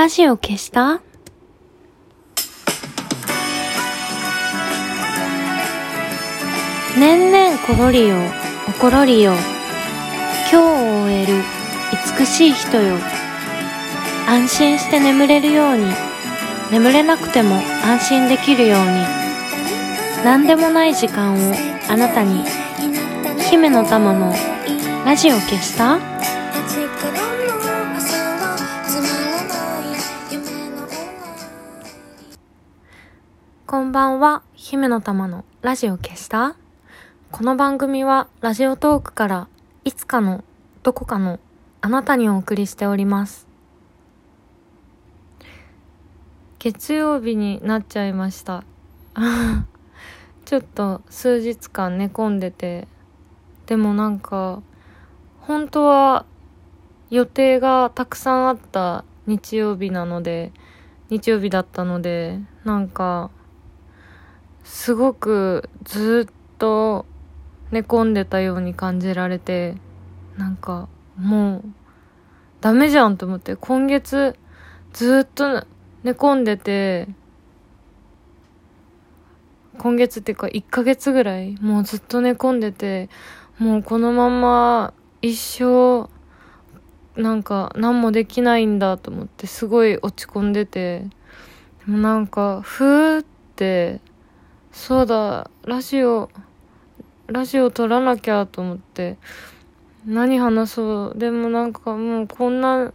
ラジオ消した？年々ころりよ、おころりよ。今日を終える美しい人よ。安心して眠れるように、眠れなくても安心できるように。何でもない時間をあなたに。姫の玉のラジオ消した？んばんは、姫の玉のラジオ消した？この番組はラジオトークからいつかのどこかのあなたにお送りしております。月曜日になっちゃいました。ちょっと数日間寝込んでて、でもなんか、本当は予定がたくさんあった日曜日なので、日曜日だったので、なんか、すごくずっと寝込んでたように感じられて、なんかもうダメじゃんと思って、今月ずっと寝込んでて、今月っていうか1ヶ月ぐらいもうずっと寝込んでて、もうこのまま一生なんか何もできないんだと思ってすごい落ち込んでて、でもなんかふーってそうだ、ラジオ、ラジオ撮らなきゃと思って、何話そう。でもなんかもうこんな、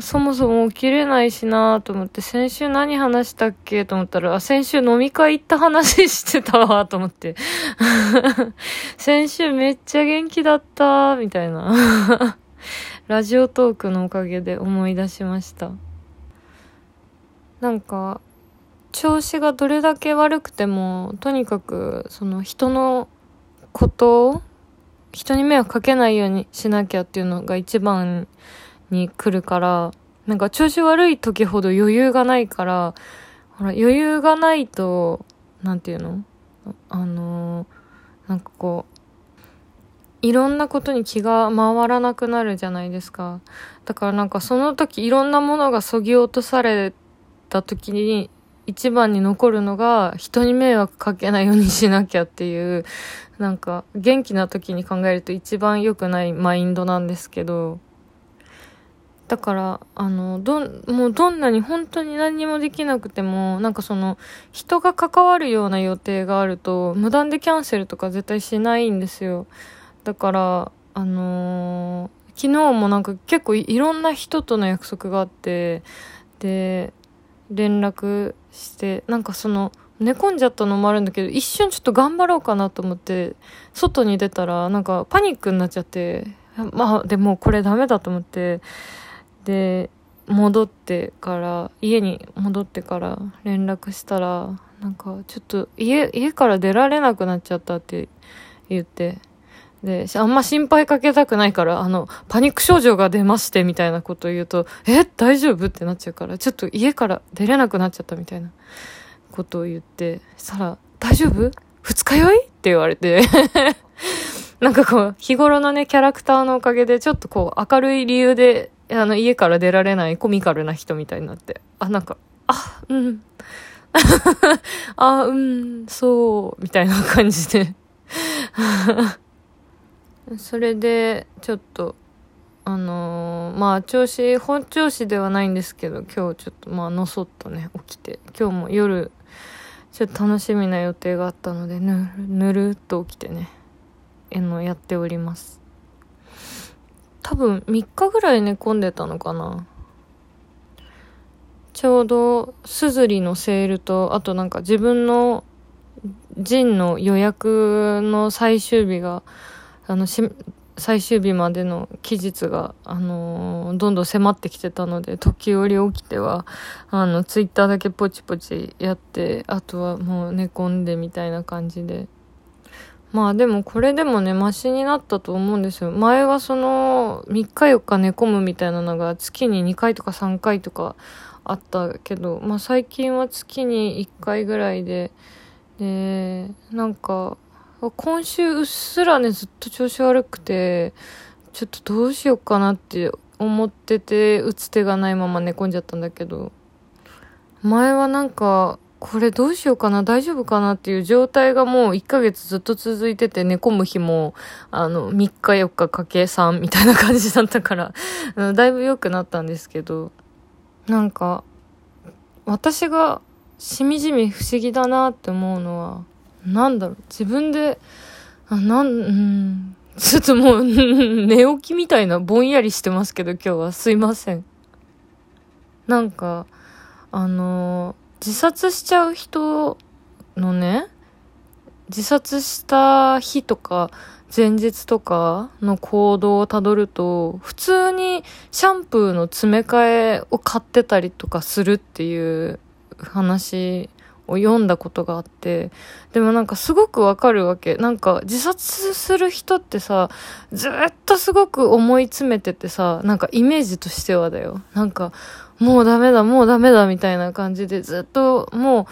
そもそも起きれないしなと思って、先週何話したっけと思ったら、あ、先週飲み会行った話してたわと思って。先週めっちゃ元気だったみたいな。ラジオトークのおかげで思い出しました。なんか、調子がどれだけ悪くてもとにかくその人のことを人に迷惑かけないようにしなきゃっていうのが一番に来るからなんか調子悪い時ほど余裕がないからほら余裕がないとなんていうの？あのなんかこういろんなことに気が回らなくなるじゃないですか。だからなんかその時いろんなものがそぎ落とされた時に一番に残るのが人に迷惑かけないようにしなきゃっていうなんか元気な時に考えると一番良くないマインドなんですけど。だからあのどんもうどんなに本当に何にもできなくてもなんかその人が関わるような予定があると無断でキャンセルとか絶対しないんですよ。だからあのー、昨日もなんか結構いろんな人との約束があってで連絡してなんかその寝込んじゃったのもあるんだけど一瞬ちょっと頑張ろうかなと思って外に出たらなんかパニックになっちゃってまあでもこれダメだと思ってで戻ってから家に戻ってから連絡したらなんかちょっと家家から出られなくなっちゃったって言ってで、あんま心配かけたくないから、あの、パニック症状が出まして、みたいなことを言うと、え、大丈夫？ってなっちゃうから、ちょっと家から出れなくなっちゃったみたいなことを言って、したら、大丈夫？二日酔い？って言われて、なんかこう、日頃のね、キャラクターのおかげで、ちょっとこう、明るい理由で、あの、家から出られないコミカルな人みたいになって、あ、なんか、あ、うん。あ、うん、そう、みたいな感じで。それで、ちょっと、あのー、まあ、調子、本調子ではないんですけど、今日ちょっと、まあ、のそっとね、起きて、今日も夜、ちょっと楽しみな予定があったので、ぬる、ぬるっと起きてね、えの、やっております。多分、3日ぐらい寝込んでたのかな。ちょうど、すずりのセールと、あとなんか自分の、ジンの予約の最終日が、あのし最終日までの期日が、あのー、どんどん迫ってきてたので時折起きてはあのツイッターだけポチポチやってあとはもう寝込んでみたいな感じで。まあでもこれでもねマシになったと思うんですよ。前はその3日4日寝込むみたいなのが月に2回とか3回とかあったけど、まあ、最近は月に1回ぐらいででなんか今週うっすらねずっと調子悪くてちょっとどうしようかなって思ってて打つ手がないまま寝込んじゃったんだけど。前はなんかこれどうしようかな大丈夫かなっていう状態がもう1ヶ月ずっと続いてて寝込む日もあの3日4日かけ3みたいな感じだったから だいぶ良くなったんですけど。なんか私がしみじみ不思議だなって思うのはなんだろう。自分であなんうん。ちょっともう 寝起きみたいなぼんやりしてますけど今日は。すいません。なんかあの自殺しちゃう人のね、自殺した日とか前日とかの行動をたどると、普通にシャンプーの詰め替えを買ってたりとかするっていう話を読んだことがあって、でもなんかすごくわかるわけ。なんか自殺する人ってさ、ずっとすごく思い詰めててさ、なんかイメージとしてはだよ。なんか、もうダメだ、もうダメだ、みたいな感じでずっとも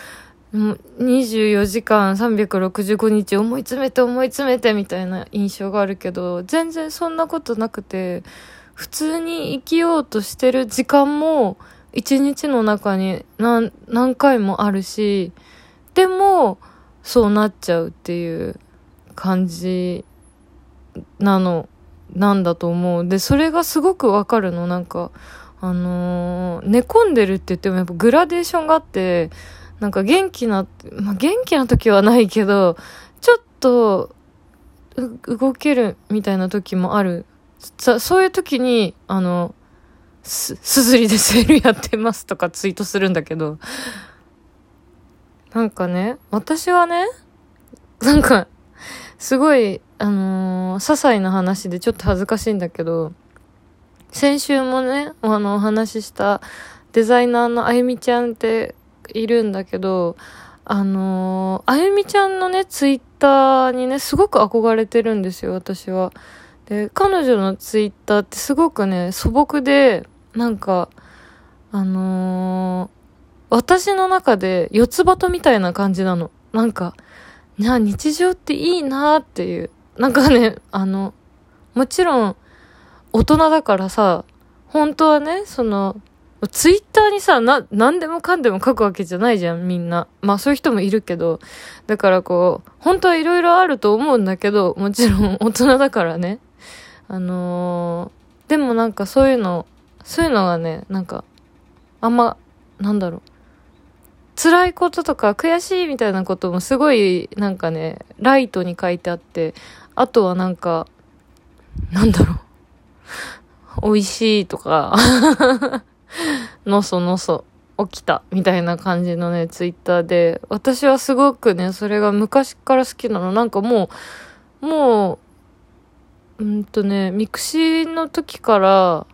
う、24時間365日思い詰めて思い詰めてみたいな印象があるけど、全然そんなことなくて、普通に生きようとしてる時間も一日の中に何何回もあるし、でもそうなっちゃうっていう感じなの、なんだと思う。で、それがすごくわかるの、なんか、あのー、寝込んでるって言ってもやっぱグラデーションがあって、なんか元気な、まあ、元気な時はないけど、ちょっと、動けるみたいな時もある。そういう時に、あの、す、すずりでセールやってますとかツイートするんだけど、なんかね、私はね、なんか、すごい、あのー、些細な話でちょっと恥ずかしいんだけど、先週もね、あの、お話ししたデザイナーのあゆみちゃんっているんだけど、あのー、あゆみちゃんのね、ツイッターにね、すごく憧れてるんですよ、私は。で、彼女のツイッターってすごくね、素朴で、なんか、あのー、私の中で四つ葉とみたいな感じなの。なんか、な、日常っていいなっていう。なんかね、あの、もちろん、大人だからさ、本当はね、その、ツイッターにさ、な、何でもかんでも書くわけじゃないじゃん、みんな。まあそういう人もいるけど。だからこう、本当はいろいろあると思うんだけど、もちろん大人だからね。あのー、でもなんかそういうの、そういうのがね、なんか、あんま、なんだろう。辛いこととか悔しいみたいなこともすごいなんかね、ライトに書いてあって、あとはなんか、なんだろう。美味しいとか のそのそ起きたみたいな感じのね、ツイッターで、私はすごくね、それが昔から好きなの。なんかもう、もう、うんとね、ミクシーの時から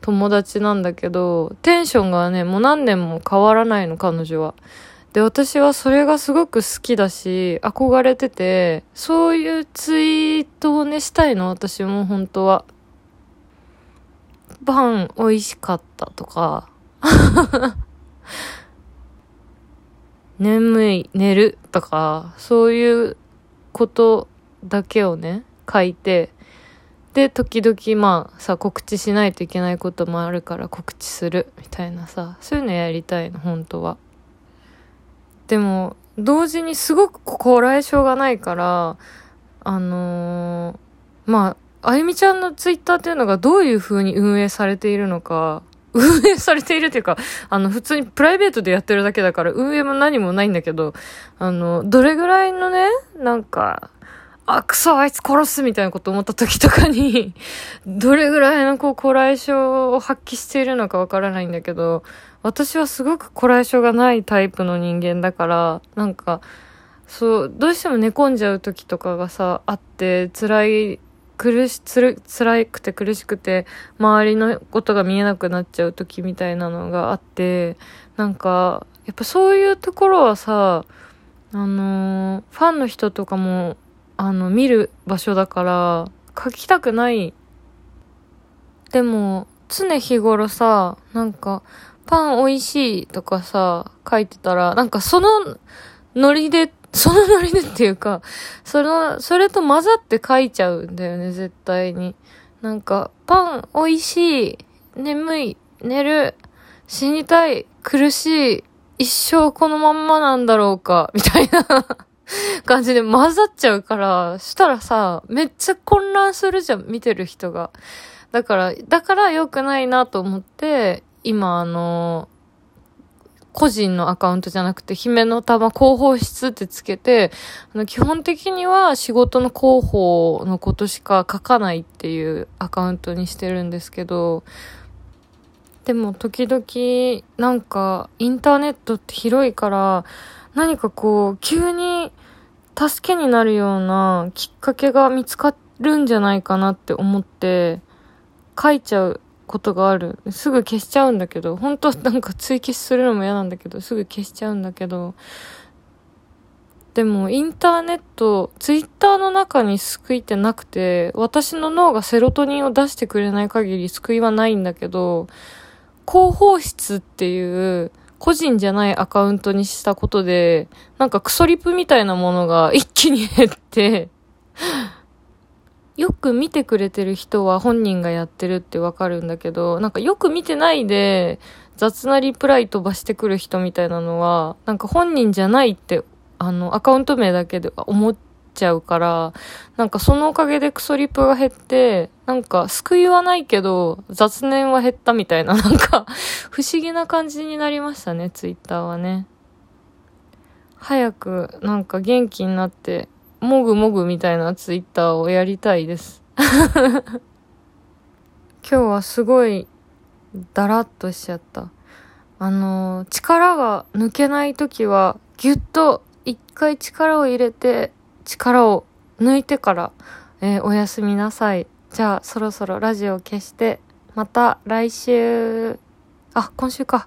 友達なんだけど、テンションがね、もう何年も変わらないの、彼女は。で、私はそれがすごく好きだし、憧れてて、そういうツイートをね、したいの、私も本当は。パン美味しかったとか、眠い、寝るとか、そういうことだけをね、書いて、で、時々まあさ、告知しないといけないこともあるから告知するみたいなさ、そういうのやりたいの、本当は。でも、同時にすごくこらえ性がないから、あのー、まあ、あゆみちゃんのツイッターっていうのがどういう風に運営されているのか、運営されているっていうか、あの、普通にプライベートでやってるだけだから、運営も何もないんだけど、あの、どれぐらいのね、なんか、あ、クソ、あいつ殺すみたいなこと思った時とかに、どれぐらいのこう、こらえ性を発揮しているのかわからないんだけど、私はすごくこらえ性がないタイプの人間だから、なんか、そう、どうしても寝込んじゃう時とかがさ、あって、辛い苦し、つる、辛くて苦しくて、周りのことが見えなくなっちゃう時みたいなのがあって、なんか、やっぱそういうところはさ、あのー、ファンの人とかも、あの、見る場所だから、書きたくない。でも、常日頃さ、なんか、パン美味しいとかさ、書いてたら、なんかそのノリでそのノリでっていうか、その、それと混ざって書いちゃうんだよね、絶対に。なんか、パン美味しい。眠い、寝る、死にたい、苦しい、一生このまんまなんだろうか、みたいな感じで混ざっちゃうから、したらさ、めっちゃ混乱するじゃん、見てる人が。だから、だから良くないなと思って、今あの、個人のアカウントじゃなくて、姫の玉広報室ってつけて、あの基本的には仕事の広報のことしか書かないっていうアカウントにしてるんですけど、でも時々なんかインターネットって広いから何かこう急に助けになるようなきっかけが見つかるんじゃないかなって思って書いちゃうことがある。すぐ消しちゃうんだけど、本当なんか追記するのも嫌なんだけど、すぐ消しちゃうんだけど、でもインターネット、ツイッターの中に救いってなくて、私の脳がセロトニンを出してくれない限り救いはないんだけど、広報室っていう個人じゃないアカウントにしたことで、なんかクソリプみたいなものが一気に減って よく見てくれてる人は本人がやってるってわかるんだけど、なんかよく見てないで雑なリプライ飛ばしてくる人みたいなのは、なんか本人じゃないって、あの、アカウント名だけで思っちゃうから、なんかそのおかげでクソリプが減って、なんか救いはないけど雑念は減ったみたいな、なんか不思議な感じになりましたね、ツイッターはね。早くなんか元気になってもぐもぐみたいなツイッターをやりたいです。今日はすごいだらっとしちゃった。あの、力が抜けない時はぎゅっと一回力を入れて力を抜いてから、えー、おやすみなさい。じゃあそろそろラジオを消して、また来週、あ、今週か。